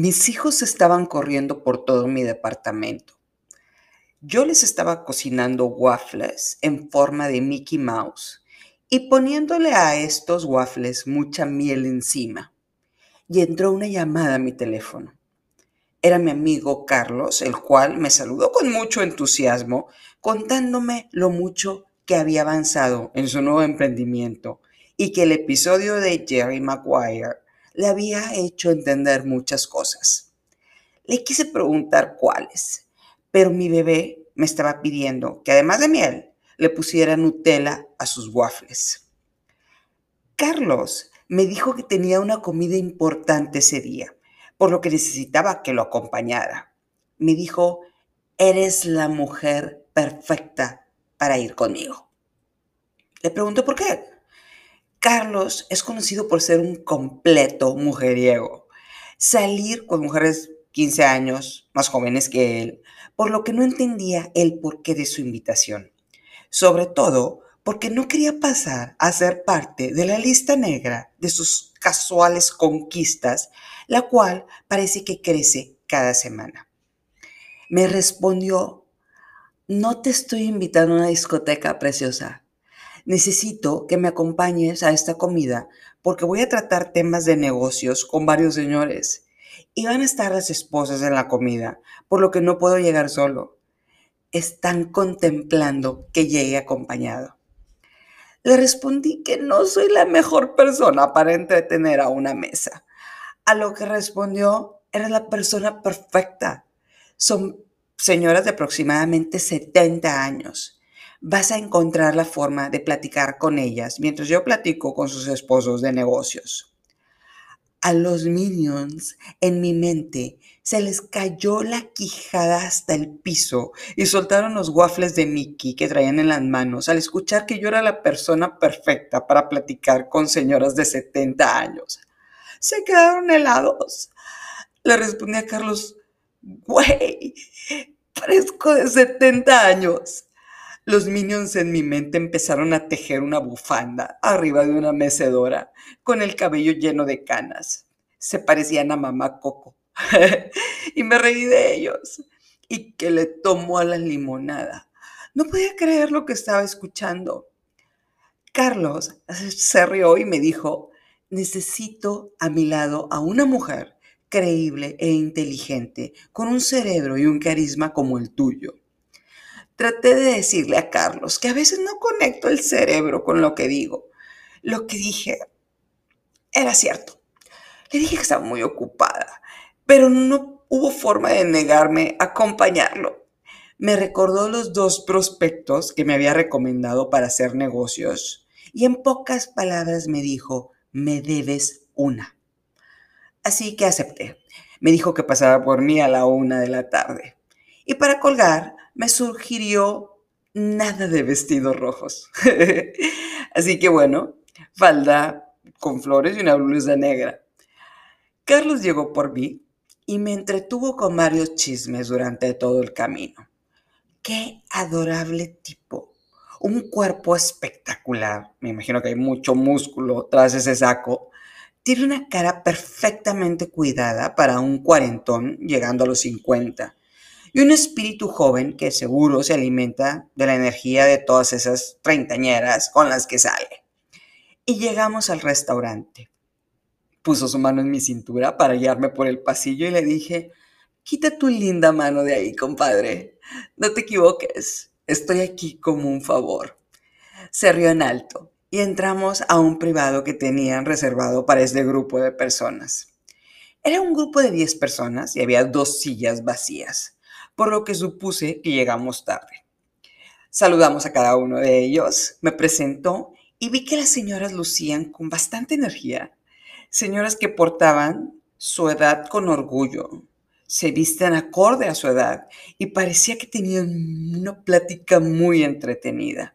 Mis hijos estaban corriendo por todo mi departamento. Yo les estaba cocinando waffles en forma de Mickey Mouse y poniéndole a estos waffles mucha miel encima. Y entró una llamada a mi teléfono. Era mi amigo Carlos, el cual me saludó con mucho entusiasmo, contándome lo mucho que había avanzado en su nuevo emprendimiento y que el episodio de Jerry Maguire le había hecho entender muchas cosas. Le quise preguntar cuáles, pero mi bebé me estaba pidiendo que además de miel le pusiera Nutella a sus waffles. Carlos me dijo que tenía una comida importante ese día, por lo que necesitaba que lo acompañara. Me dijo, eres la mujer perfecta para ir conmigo. Le pregunto por qué. Carlos es conocido por ser un completo mujeriego. Salir con mujeres 15 años más jóvenes que él, por lo que no entendía el porqué de su invitación. Sobre todo porque no quería pasar a ser parte de la lista negra de sus casuales conquistas, la cual parece que crece cada semana. Me respondió, no te estoy invitando a una discoteca preciosa necesito que me acompañes a esta comida porque voy a tratar temas de negocios con varios señores. Y van a estar las esposas en la comida, por lo que no puedo llegar solo. Están contemplando que llegue acompañado. Le respondí que no soy la mejor persona para entretener a una mesa. A lo que respondió, eres la persona perfecta. Son señoras de aproximadamente 70 años vas a encontrar la forma de platicar con ellas mientras yo platico con sus esposos de negocios. A los minions en mi mente se les cayó la quijada hasta el piso y soltaron los waffles de Mickey que traían en las manos al escuchar que yo era la persona perfecta para platicar con señoras de 70 años. Se quedaron helados. Le respondí a Carlos, güey, fresco de 70 años. Los minions en mi mente empezaron a tejer una bufanda arriba de una mecedora con el cabello lleno de canas. Se parecían a mamá Coco. y me reí de ellos. Y que le tomó a la limonada. No podía creer lo que estaba escuchando. Carlos se rió y me dijo, necesito a mi lado a una mujer creíble e inteligente, con un cerebro y un carisma como el tuyo. Traté de decirle a Carlos que a veces no conecto el cerebro con lo que digo. Lo que dije era cierto. Le dije que estaba muy ocupada, pero no hubo forma de negarme a acompañarlo. Me recordó los dos prospectos que me había recomendado para hacer negocios y en pocas palabras me dijo, me debes una. Así que acepté. Me dijo que pasaba por mí a la una de la tarde. Y para colgar, me sugirió nada de vestidos rojos. Así que bueno, falda con flores y una blusa negra. Carlos llegó por mí y me entretuvo con varios chismes durante todo el camino. Qué adorable tipo. Un cuerpo espectacular. Me imagino que hay mucho músculo tras ese saco. Tiene una cara perfectamente cuidada para un cuarentón llegando a los 50 y un espíritu joven que seguro se alimenta de la energía de todas esas treintañeras con las que sale. Y llegamos al restaurante. Puso su mano en mi cintura para guiarme por el pasillo y le dije, quita tu linda mano de ahí, compadre. No te equivoques, estoy aquí como un favor. Se rió en alto y entramos a un privado que tenían reservado para este grupo de personas. Era un grupo de 10 personas y había dos sillas vacías por lo que supuse que llegamos tarde. Saludamos a cada uno de ellos, me presentó y vi que las señoras lucían con bastante energía, señoras que portaban su edad con orgullo, se visten acorde a su edad y parecía que tenían una plática muy entretenida.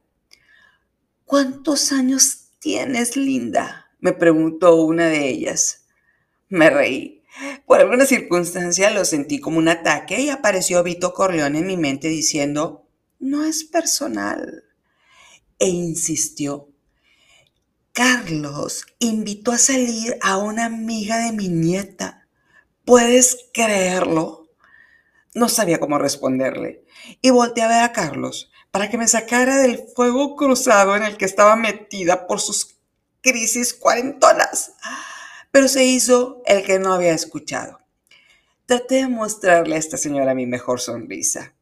¿Cuántos años tienes, linda? me preguntó una de ellas. Me reí. Por alguna circunstancia lo sentí como un ataque y apareció Vito Corleone en mi mente diciendo, no es personal. E insistió. Carlos invitó a salir a una amiga de mi nieta. ¿Puedes creerlo? No sabía cómo responderle y volteé a ver a Carlos para que me sacara del fuego cruzado en el que estaba metida por sus crisis cuarentonas. Pero se hizo el que no había escuchado. Traté de mostrarle a esta señora mi mejor sonrisa.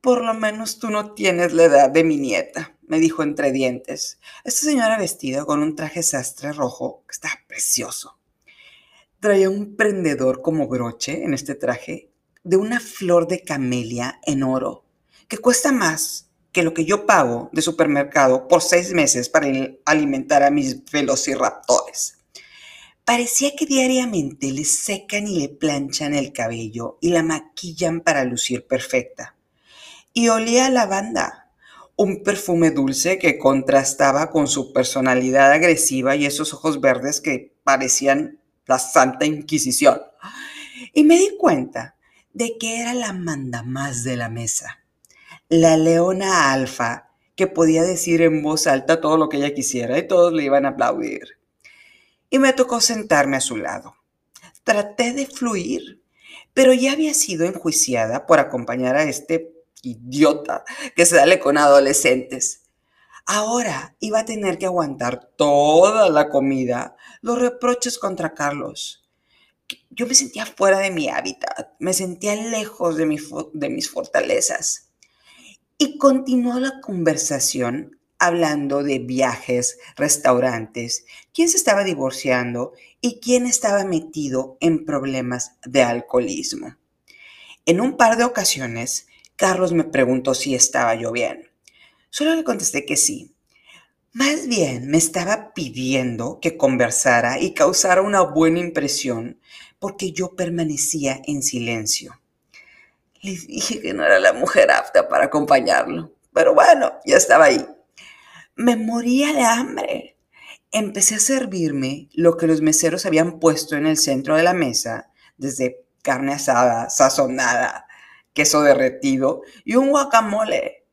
Por lo menos tú no tienes la edad de mi nieta, me dijo entre dientes. Esta señora vestida con un traje sastre rojo estaba precioso. Traía un prendedor como broche en este traje de una flor de camelia en oro, que cuesta más que lo que yo pago de supermercado por seis meses para alimentar a mis velociraptores. Parecía que diariamente le secan y le planchan el cabello y la maquillan para lucir perfecta y olía a lavanda, un perfume dulce que contrastaba con su personalidad agresiva y esos ojos verdes que parecían la Santa Inquisición. Y me di cuenta de que era la manda más de la mesa, la leona alfa que podía decir en voz alta todo lo que ella quisiera y todos le iban a aplaudir. Y me tocó sentarme a su lado. Traté de fluir, pero ya había sido enjuiciada por acompañar a este idiota que sale con adolescentes. Ahora iba a tener que aguantar toda la comida, los reproches contra Carlos. Yo me sentía fuera de mi hábitat, me sentía lejos de, de mis fortalezas. Y continuó la conversación hablando de viajes, restaurantes, quién se estaba divorciando y quién estaba metido en problemas de alcoholismo. En un par de ocasiones Carlos me preguntó si estaba yo bien. Solo le contesté que sí. Más bien me estaba pidiendo que conversara y causara una buena impresión porque yo permanecía en silencio. Le dije que no era la mujer apta para acompañarlo, pero bueno, ya estaba ahí. Me moría de hambre. Empecé a servirme lo que los meseros habían puesto en el centro de la mesa, desde carne asada, sazonada, queso derretido y un guacamole.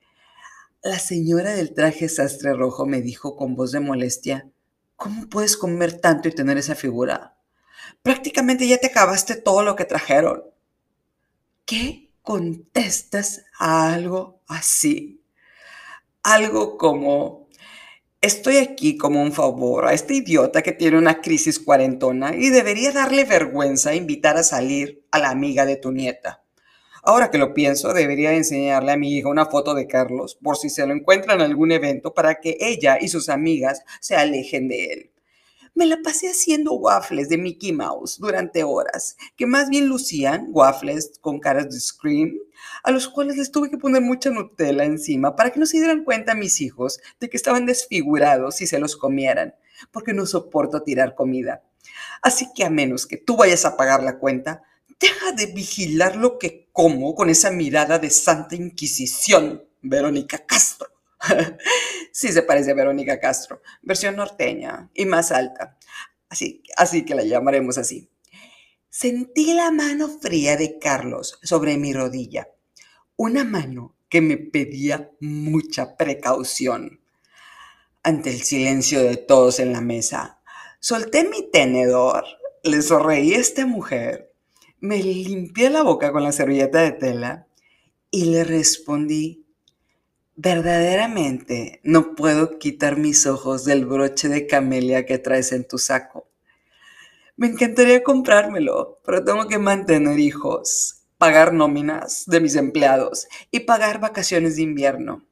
La señora del traje sastre rojo me dijo con voz de molestia, ¿cómo puedes comer tanto y tener esa figura? Prácticamente ya te acabaste todo lo que trajeron. ¿Qué contestas a algo así? Algo como, estoy aquí como un favor a este idiota que tiene una crisis cuarentona y debería darle vergüenza invitar a salir a la amiga de tu nieta. Ahora que lo pienso, debería enseñarle a mi hija una foto de Carlos por si se lo encuentra en algún evento para que ella y sus amigas se alejen de él. Me la pasé haciendo waffles de Mickey Mouse durante horas, que más bien lucían waffles con caras de Scream, a los cuales les tuve que poner mucha Nutella encima para que no se dieran cuenta mis hijos de que estaban desfigurados si se los comieran, porque no soporto tirar comida. Así que a menos que tú vayas a pagar la cuenta, Deja de vigilar lo que como con esa mirada de Santa Inquisición, Verónica Castro. sí se parece a Verónica Castro, versión norteña y más alta. Así, así que la llamaremos así. Sentí la mano fría de Carlos sobre mi rodilla, una mano que me pedía mucha precaución. Ante el silencio de todos en la mesa, solté mi tenedor, le sonreí a esta mujer me limpié la boca con la servilleta de tela y le respondí, verdaderamente no puedo quitar mis ojos del broche de camelia que traes en tu saco. Me encantaría comprármelo, pero tengo que mantener hijos, pagar nóminas de mis empleados y pagar vacaciones de invierno.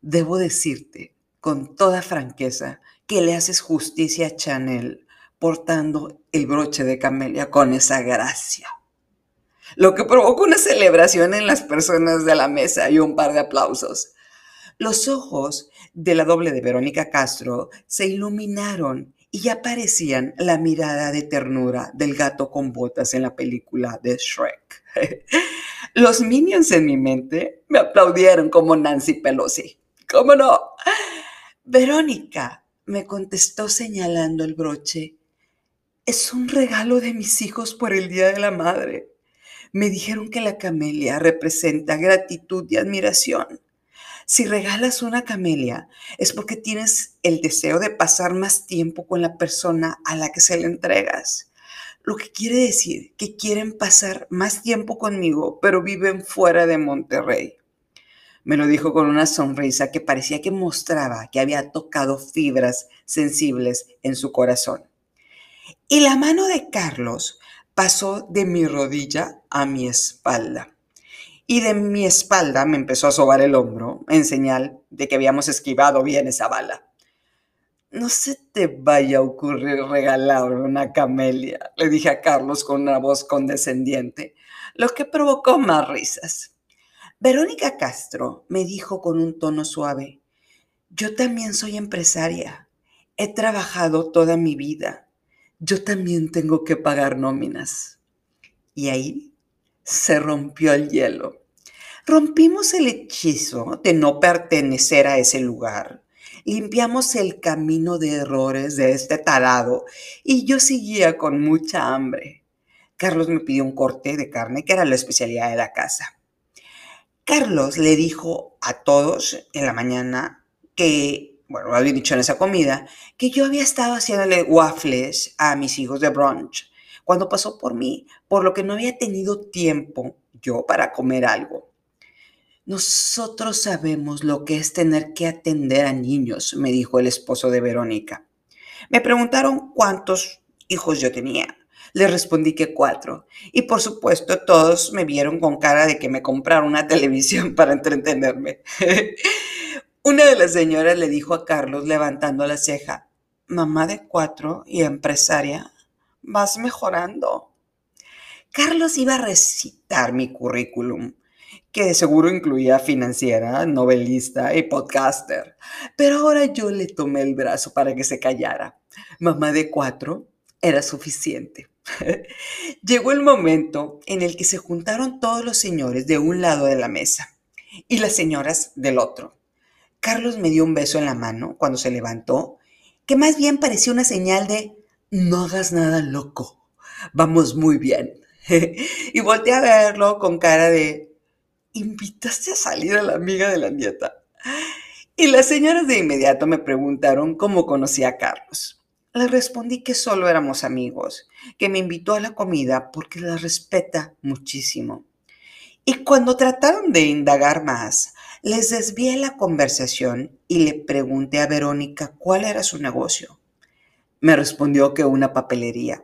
Debo decirte con toda franqueza que le haces justicia a Chanel portando el broche de camelia con esa gracia lo que provocó una celebración en las personas de la mesa y un par de aplausos. Los ojos de la doble de Verónica Castro se iluminaron y ya parecían la mirada de ternura del gato con botas en la película de Shrek. Los minions en mi mente me aplaudieron como Nancy Pelosi. ¿Cómo no? Verónica me contestó señalando el broche. Es un regalo de mis hijos por el Día de la Madre. Me dijeron que la camelia representa gratitud y admiración. Si regalas una camelia es porque tienes el deseo de pasar más tiempo con la persona a la que se le entregas. lo que quiere decir que quieren pasar más tiempo conmigo, pero viven fuera de Monterrey. Me lo dijo con una sonrisa que parecía que mostraba que había tocado fibras sensibles en su corazón. Y la mano de Carlos pasó de mi rodilla a mi espalda. Y de mi espalda me empezó a sobar el hombro en señal de que habíamos esquivado bien esa bala. No se te vaya a ocurrir regalar una camelia, le dije a Carlos con una voz condescendiente, lo que provocó más risas. Verónica Castro me dijo con un tono suave, yo también soy empresaria, he trabajado toda mi vida, yo también tengo que pagar nóminas. Y ahí se rompió el hielo. Rompimos el hechizo de no pertenecer a ese lugar limpiamos el camino de errores de este tarado y yo seguía con mucha hambre. Carlos me pidió un corte de carne que era la especialidad de la casa. Carlos le dijo a todos en la mañana que, bueno, lo había dicho en esa comida, que yo había estado haciéndole waffles a mis hijos de brunch cuando pasó por mí, por lo que no había tenido tiempo yo para comer algo. Nosotros sabemos lo que es tener que atender a niños, me dijo el esposo de Verónica. Me preguntaron cuántos hijos yo tenía. Le respondí que cuatro. Y por supuesto todos me vieron con cara de que me compraron una televisión para entretenerme. una de las señoras le dijo a Carlos levantando la ceja, mamá de cuatro y empresaria, vas mejorando. Carlos iba a recitar mi currículum que de seguro incluía financiera, novelista y podcaster. Pero ahora yo le tomé el brazo para que se callara. Mamá de cuatro era suficiente. Llegó el momento en el que se juntaron todos los señores de un lado de la mesa y las señoras del otro. Carlos me dio un beso en la mano cuando se levantó, que más bien parecía una señal de no hagas nada loco, vamos muy bien. y volteé a verlo con cara de invitaste a salir a la amiga de la nieta. Y las señoras de inmediato me preguntaron cómo conocía a Carlos. Le respondí que solo éramos amigos, que me invitó a la comida porque la respeta muchísimo. Y cuando trataron de indagar más, les desvié la conversación y le pregunté a Verónica cuál era su negocio. Me respondió que una papelería,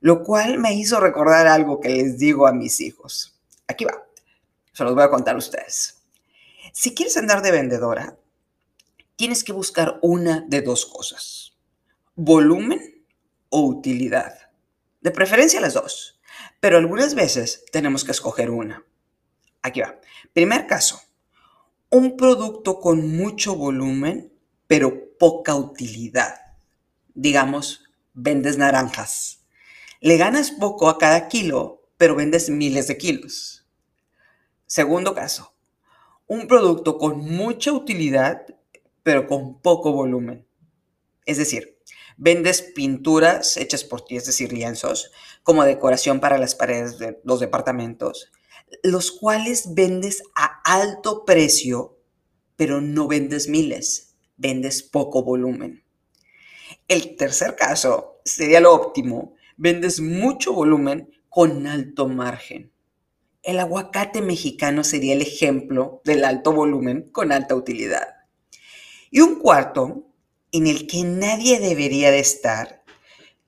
lo cual me hizo recordar algo que les digo a mis hijos. Aquí va. Se los voy a contar a ustedes. Si quieres andar de vendedora, tienes que buscar una de dos cosas. Volumen o utilidad. De preferencia las dos. Pero algunas veces tenemos que escoger una. Aquí va. Primer caso. Un producto con mucho volumen, pero poca utilidad. Digamos, vendes naranjas. Le ganas poco a cada kilo, pero vendes miles de kilos. Segundo caso, un producto con mucha utilidad, pero con poco volumen. Es decir, vendes pinturas hechas por ti, es decir, lienzos, como decoración para las paredes de los departamentos, los cuales vendes a alto precio, pero no vendes miles, vendes poco volumen. El tercer caso sería lo óptimo, vendes mucho volumen con alto margen. El aguacate mexicano sería el ejemplo del alto volumen con alta utilidad. Y un cuarto, en el que nadie debería de estar,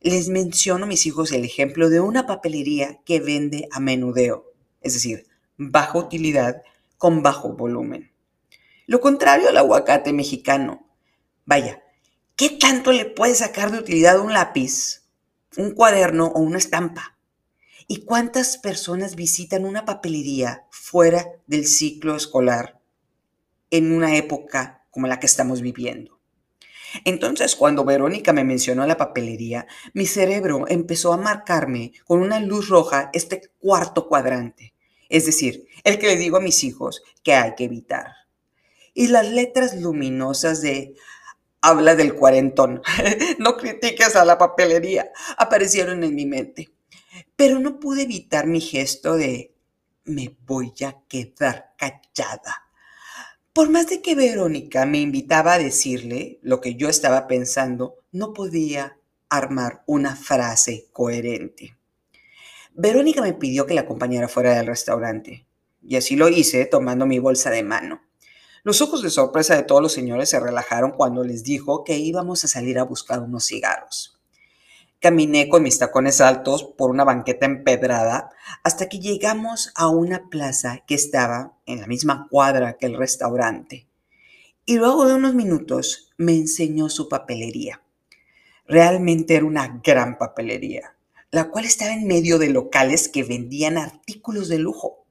les menciono a mis hijos el ejemplo de una papelería que vende a menudeo, es decir, baja utilidad con bajo volumen. Lo contrario al aguacate mexicano. Vaya, ¿qué tanto le puede sacar de utilidad un lápiz, un cuaderno o una estampa? ¿Y cuántas personas visitan una papelería fuera del ciclo escolar en una época como la que estamos viviendo? Entonces, cuando Verónica me mencionó la papelería, mi cerebro empezó a marcarme con una luz roja este cuarto cuadrante, es decir, el que le digo a mis hijos que hay que evitar. Y las letras luminosas de habla del cuarentón, no critiques a la papelería, aparecieron en mi mente pero no pude evitar mi gesto de me voy a quedar callada. Por más de que Verónica me invitaba a decirle lo que yo estaba pensando, no podía armar una frase coherente. Verónica me pidió que la acompañara fuera del restaurante, y así lo hice tomando mi bolsa de mano. Los ojos de sorpresa de todos los señores se relajaron cuando les dijo que íbamos a salir a buscar unos cigarros. Caminé con mis tacones altos por una banqueta empedrada hasta que llegamos a una plaza que estaba en la misma cuadra que el restaurante. Y luego de unos minutos me enseñó su papelería. Realmente era una gran papelería la cual estaba en medio de locales que vendían artículos de lujo.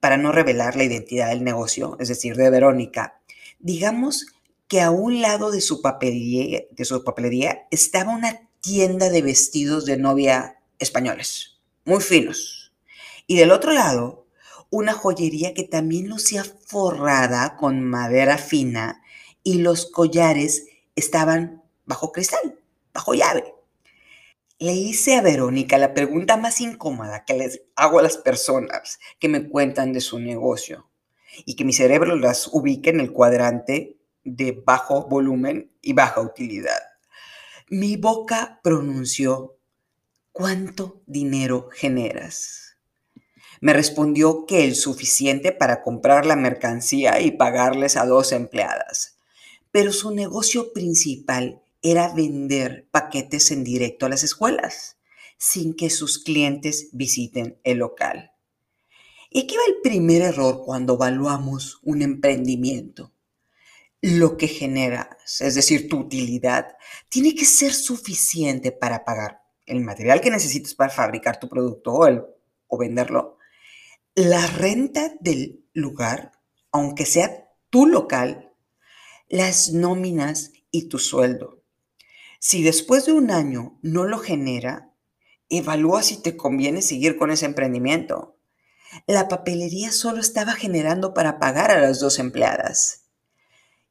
Para no revelar la identidad del negocio, es decir, de Verónica, digamos que a un lado de su papelería, de su papelería estaba una tienda de vestidos de novia españoles, muy finos. Y del otro lado, una joyería que también lucía forrada con madera fina y los collares estaban bajo cristal, bajo llave. Le hice a Verónica la pregunta más incómoda que les hago a las personas que me cuentan de su negocio y que mi cerebro las ubique en el cuadrante de bajo volumen y baja utilidad. Mi boca pronunció, ¿cuánto dinero generas? Me respondió que el suficiente para comprar la mercancía y pagarles a dos empleadas. Pero su negocio principal era vender paquetes en directo a las escuelas, sin que sus clientes visiten el local. Y aquí va el primer error cuando evaluamos un emprendimiento. Lo que generas, es decir, tu utilidad, tiene que ser suficiente para pagar el material que necesitas para fabricar tu producto o, o venderlo, la renta del lugar, aunque sea tu local, las nóminas y tu sueldo. Si después de un año no lo genera, evalúa si te conviene seguir con ese emprendimiento. La papelería solo estaba generando para pagar a las dos empleadas.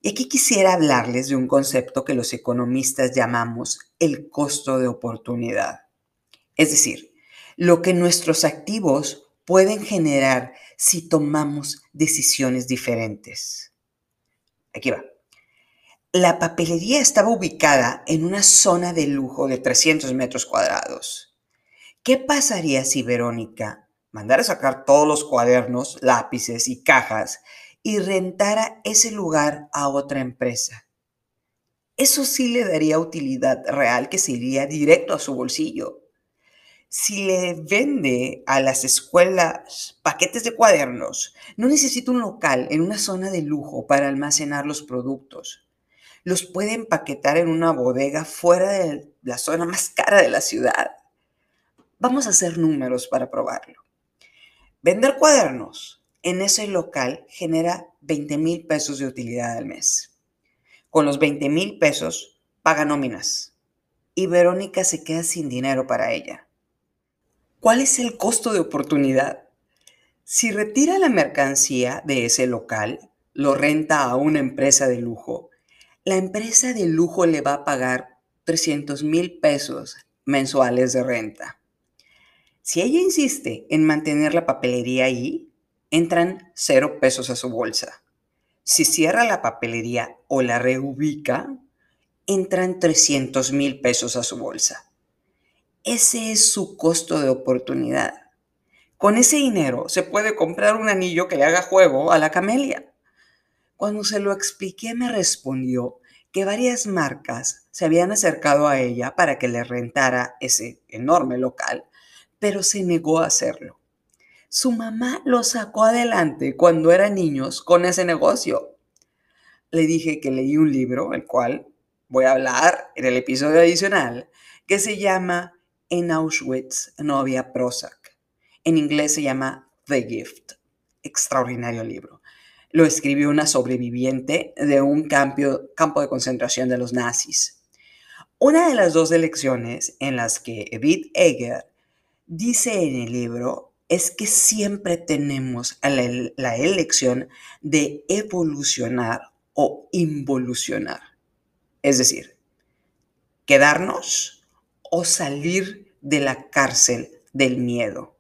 Y aquí quisiera hablarles de un concepto que los economistas llamamos el costo de oportunidad. Es decir, lo que nuestros activos pueden generar si tomamos decisiones diferentes. Aquí va. La papelería estaba ubicada en una zona de lujo de 300 metros cuadrados. ¿Qué pasaría si Verónica mandara sacar todos los cuadernos, lápices y cajas y rentara ese lugar a otra empresa? Eso sí le daría utilidad real que se iría directo a su bolsillo. Si le vende a las escuelas paquetes de cuadernos, no necesita un local en una zona de lujo para almacenar los productos los puede empaquetar en una bodega fuera de la zona más cara de la ciudad. Vamos a hacer números para probarlo. Vender cuadernos en ese local genera 20 mil pesos de utilidad al mes. Con los 20 mil pesos paga nóminas y Verónica se queda sin dinero para ella. ¿Cuál es el costo de oportunidad? Si retira la mercancía de ese local, lo renta a una empresa de lujo la empresa de lujo le va a pagar 300 mil pesos mensuales de renta. Si ella insiste en mantener la papelería ahí, entran cero pesos a su bolsa. Si cierra la papelería o la reubica, entran 300 mil pesos a su bolsa. Ese es su costo de oportunidad. Con ese dinero se puede comprar un anillo que le haga juego a la camelia. Cuando se lo expliqué me respondió que varias marcas se habían acercado a ella para que le rentara ese enorme local, pero se negó a hacerlo. Su mamá lo sacó adelante cuando eran niños con ese negocio. Le dije que leí un libro, el cual voy a hablar en el episodio adicional, que se llama En Auschwitz no había Prozac. En inglés se llama The Gift. Extraordinario libro lo escribió una sobreviviente de un campo, de concentración de los nazis. Una de las dos elecciones en las que Edith Eger dice en el libro es que siempre tenemos la, la elección de evolucionar o involucionar. Es decir, quedarnos o salir de la cárcel del miedo.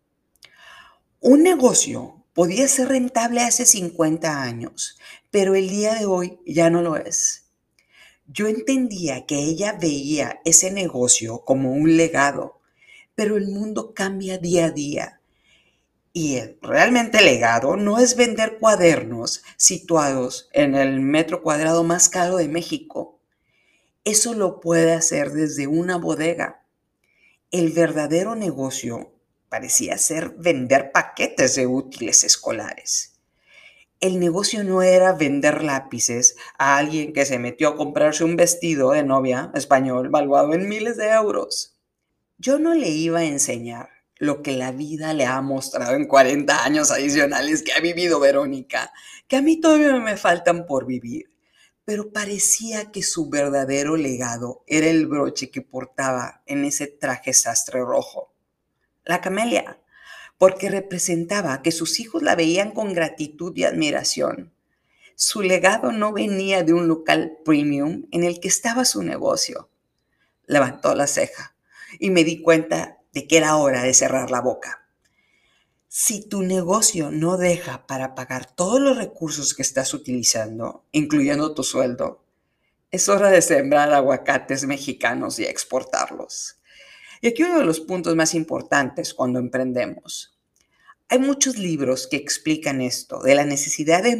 Un negocio podía ser rentable hace 50 años, pero el día de hoy ya no lo es. Yo entendía que ella veía ese negocio como un legado, pero el mundo cambia día a día. Y el realmente legado no es vender cuadernos situados en el metro cuadrado más caro de México. Eso lo puede hacer desde una bodega. El verdadero negocio parecía ser vender paquetes de útiles escolares. El negocio no era vender lápices a alguien que se metió a comprarse un vestido de novia español valuado en miles de euros. Yo no le iba a enseñar lo que la vida le ha mostrado en 40 años adicionales que ha vivido Verónica, que a mí todavía me faltan por vivir, pero parecía que su verdadero legado era el broche que portaba en ese traje sastre rojo la camelia, porque representaba que sus hijos la veían con gratitud y admiración. Su legado no venía de un local premium en el que estaba su negocio. Levantó la ceja y me di cuenta de que era hora de cerrar la boca. Si tu negocio no deja para pagar todos los recursos que estás utilizando, incluyendo tu sueldo, es hora de sembrar aguacates mexicanos y exportarlos. Y aquí uno de los puntos más importantes cuando emprendemos. Hay muchos libros que explican esto, de la necesidad de,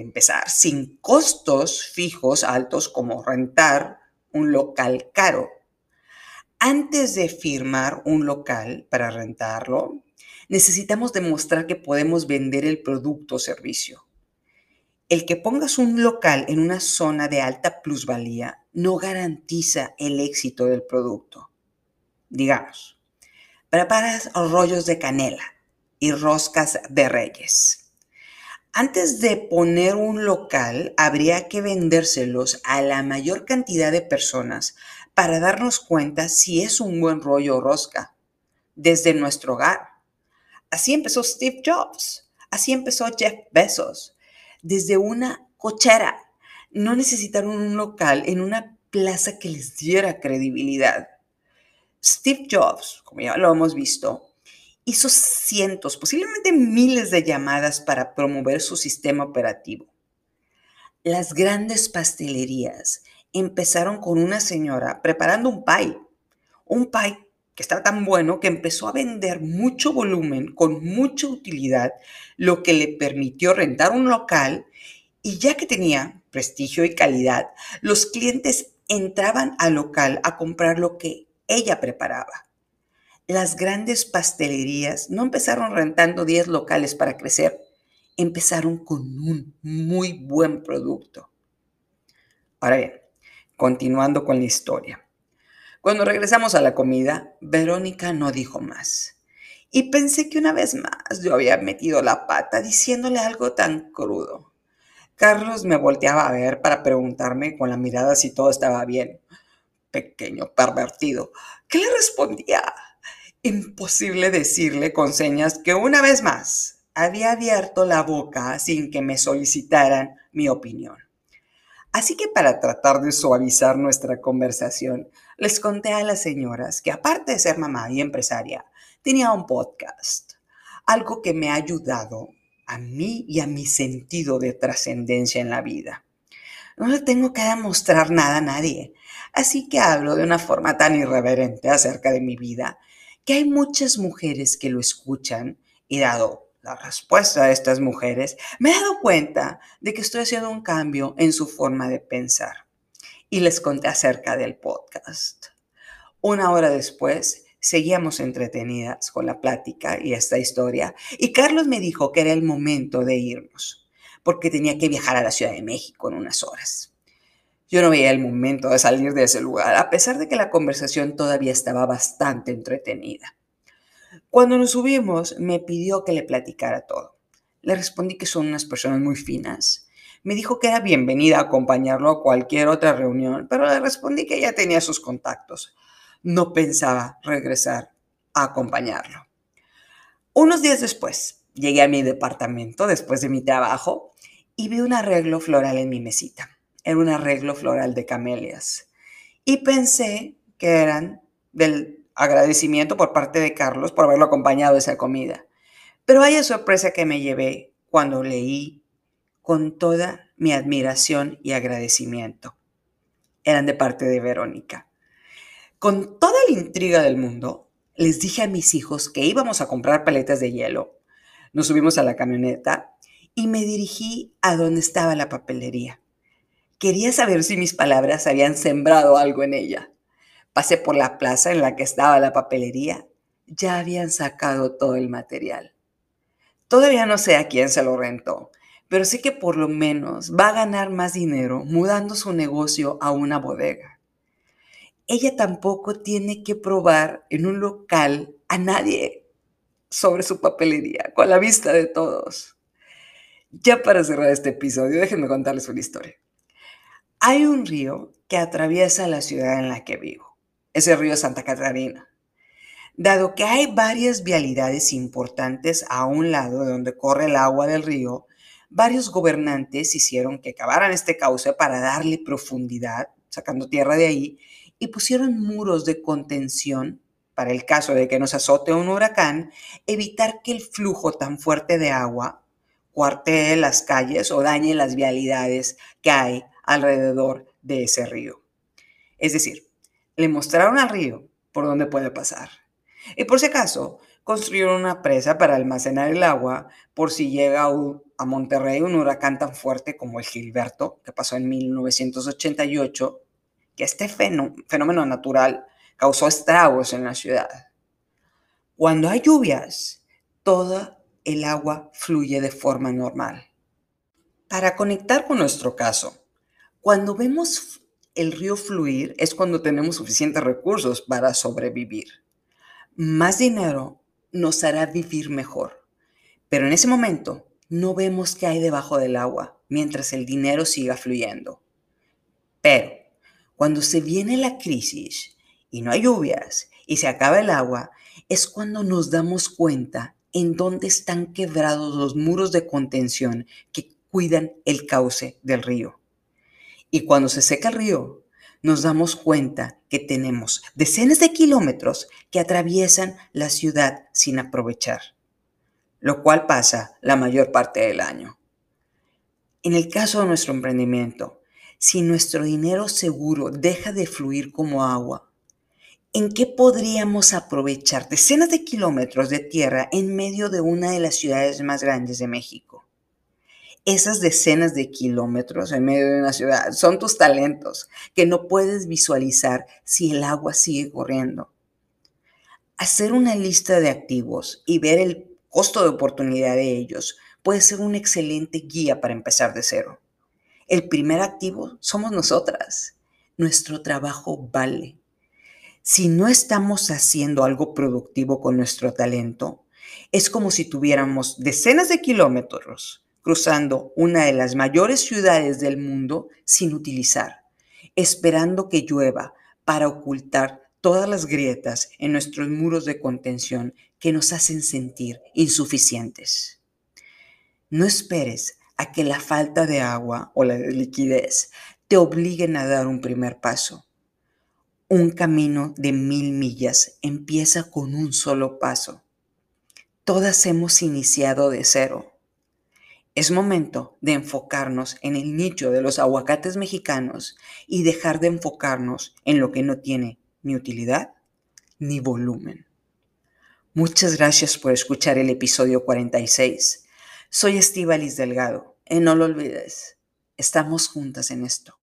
empezar sin costos fijos altos como rentar un local caro. Antes de firmar un local para rentarlo, necesitamos demostrar que podemos vender el producto o servicio. El que pongas un local en una zona de alta plusvalía no garantiza el éxito del producto digamos, preparas rollos de canela y roscas de reyes. Antes de poner un local, habría que vendérselos a la mayor cantidad de personas para darnos cuenta si es un buen rollo o rosca desde nuestro hogar. Así empezó Steve Jobs, así empezó Jeff Bezos, desde una cochera. No necesitaron un local en una plaza que les diera credibilidad. Steve Jobs, como ya lo hemos visto, hizo cientos, posiblemente miles de llamadas para promover su sistema operativo. Las grandes pastelerías empezaron con una señora preparando un pie, un pie que estaba tan bueno que empezó a vender mucho volumen con mucha utilidad, lo que le permitió rentar un local y ya que tenía prestigio y calidad, los clientes entraban al local a comprar lo que ella preparaba. Las grandes pastelerías no empezaron rentando 10 locales para crecer, empezaron con un muy buen producto. Ahora bien, continuando con la historia. Cuando regresamos a la comida, Verónica no dijo más. Y pensé que una vez más yo había metido la pata diciéndole algo tan crudo. Carlos me volteaba a ver para preguntarme con la mirada si todo estaba bien pequeño pervertido. ¿Qué le respondía? Imposible decirle con señas que una vez más había abierto la boca sin que me solicitaran mi opinión. Así que para tratar de suavizar nuestra conversación, les conté a las señoras que aparte de ser mamá y empresaria, tenía un podcast, algo que me ha ayudado a mí y a mi sentido de trascendencia en la vida. No le tengo que demostrar nada a nadie. Así que hablo de una forma tan irreverente acerca de mi vida que hay muchas mujeres que lo escuchan y dado la respuesta de estas mujeres, me he dado cuenta de que estoy haciendo un cambio en su forma de pensar. Y les conté acerca del podcast. Una hora después, seguíamos entretenidas con la plática y esta historia, y Carlos me dijo que era el momento de irnos porque tenía que viajar a la Ciudad de México en unas horas. Yo no veía el momento de salir de ese lugar, a pesar de que la conversación todavía estaba bastante entretenida. Cuando nos subimos, me pidió que le platicara todo. Le respondí que son unas personas muy finas. Me dijo que era bienvenida a acompañarlo a cualquier otra reunión, pero le respondí que ya tenía sus contactos. No pensaba regresar a acompañarlo. Unos días después, llegué a mi departamento después de mi trabajo y vi un arreglo floral en mi mesita. Era un arreglo floral de camelias. Y pensé que eran del agradecimiento por parte de Carlos por haberlo acompañado a esa comida. Pero vaya sorpresa que me llevé cuando leí con toda mi admiración y agradecimiento. Eran de parte de Verónica. Con toda la intriga del mundo, les dije a mis hijos que íbamos a comprar paletas de hielo. Nos subimos a la camioneta y me dirigí a donde estaba la papelería. Quería saber si mis palabras habían sembrado algo en ella. Pasé por la plaza en la que estaba la papelería. Ya habían sacado todo el material. Todavía no sé a quién se lo rentó, pero sé que por lo menos va a ganar más dinero mudando su negocio a una bodega. Ella tampoco tiene que probar en un local a nadie sobre su papelería, con la vista de todos. Ya para cerrar este episodio, déjenme contarles una historia. Hay un río que atraviesa la ciudad en la que vivo. Es el río Santa Catarina. Dado que hay varias vialidades importantes a un lado de donde corre el agua del río, varios gobernantes hicieron que cavaran este cauce para darle profundidad, sacando tierra de ahí, y pusieron muros de contención para el caso de que nos azote un huracán, evitar que el flujo tan fuerte de agua cuartee las calles o dañe las vialidades que hay alrededor de ese río. Es decir, le mostraron al río por dónde puede pasar. Y por si acaso, construyeron una presa para almacenar el agua por si llega a Monterrey un huracán tan fuerte como el Gilberto, que pasó en 1988, que este fenómeno natural causó estragos en la ciudad. Cuando hay lluvias, toda el agua fluye de forma normal. Para conectar con nuestro caso, cuando vemos el río fluir es cuando tenemos suficientes recursos para sobrevivir. Más dinero nos hará vivir mejor, pero en ese momento no vemos qué hay debajo del agua mientras el dinero siga fluyendo. Pero cuando se viene la crisis y no hay lluvias y se acaba el agua, es cuando nos damos cuenta en dónde están quebrados los muros de contención que cuidan el cauce del río. Y cuando se seca el río, nos damos cuenta que tenemos decenas de kilómetros que atraviesan la ciudad sin aprovechar, lo cual pasa la mayor parte del año. En el caso de nuestro emprendimiento, si nuestro dinero seguro deja de fluir como agua, ¿en qué podríamos aprovechar decenas de kilómetros de tierra en medio de una de las ciudades más grandes de México? Esas decenas de kilómetros en medio de una ciudad son tus talentos que no puedes visualizar si el agua sigue corriendo. Hacer una lista de activos y ver el costo de oportunidad de ellos puede ser una excelente guía para empezar de cero. El primer activo somos nosotras. Nuestro trabajo vale. Si no estamos haciendo algo productivo con nuestro talento, es como si tuviéramos decenas de kilómetros cruzando una de las mayores ciudades del mundo sin utilizar, esperando que llueva para ocultar todas las grietas en nuestros muros de contención que nos hacen sentir insuficientes. No esperes a que la falta de agua o la liquidez te obliguen a dar un primer paso. Un camino de mil millas empieza con un solo paso. Todas hemos iniciado de cero. Es momento de enfocarnos en el nicho de los aguacates mexicanos y dejar de enfocarnos en lo que no tiene ni utilidad ni volumen. Muchas gracias por escuchar el episodio 46. Soy Estivalis Delgado y no lo olvides, estamos juntas en esto.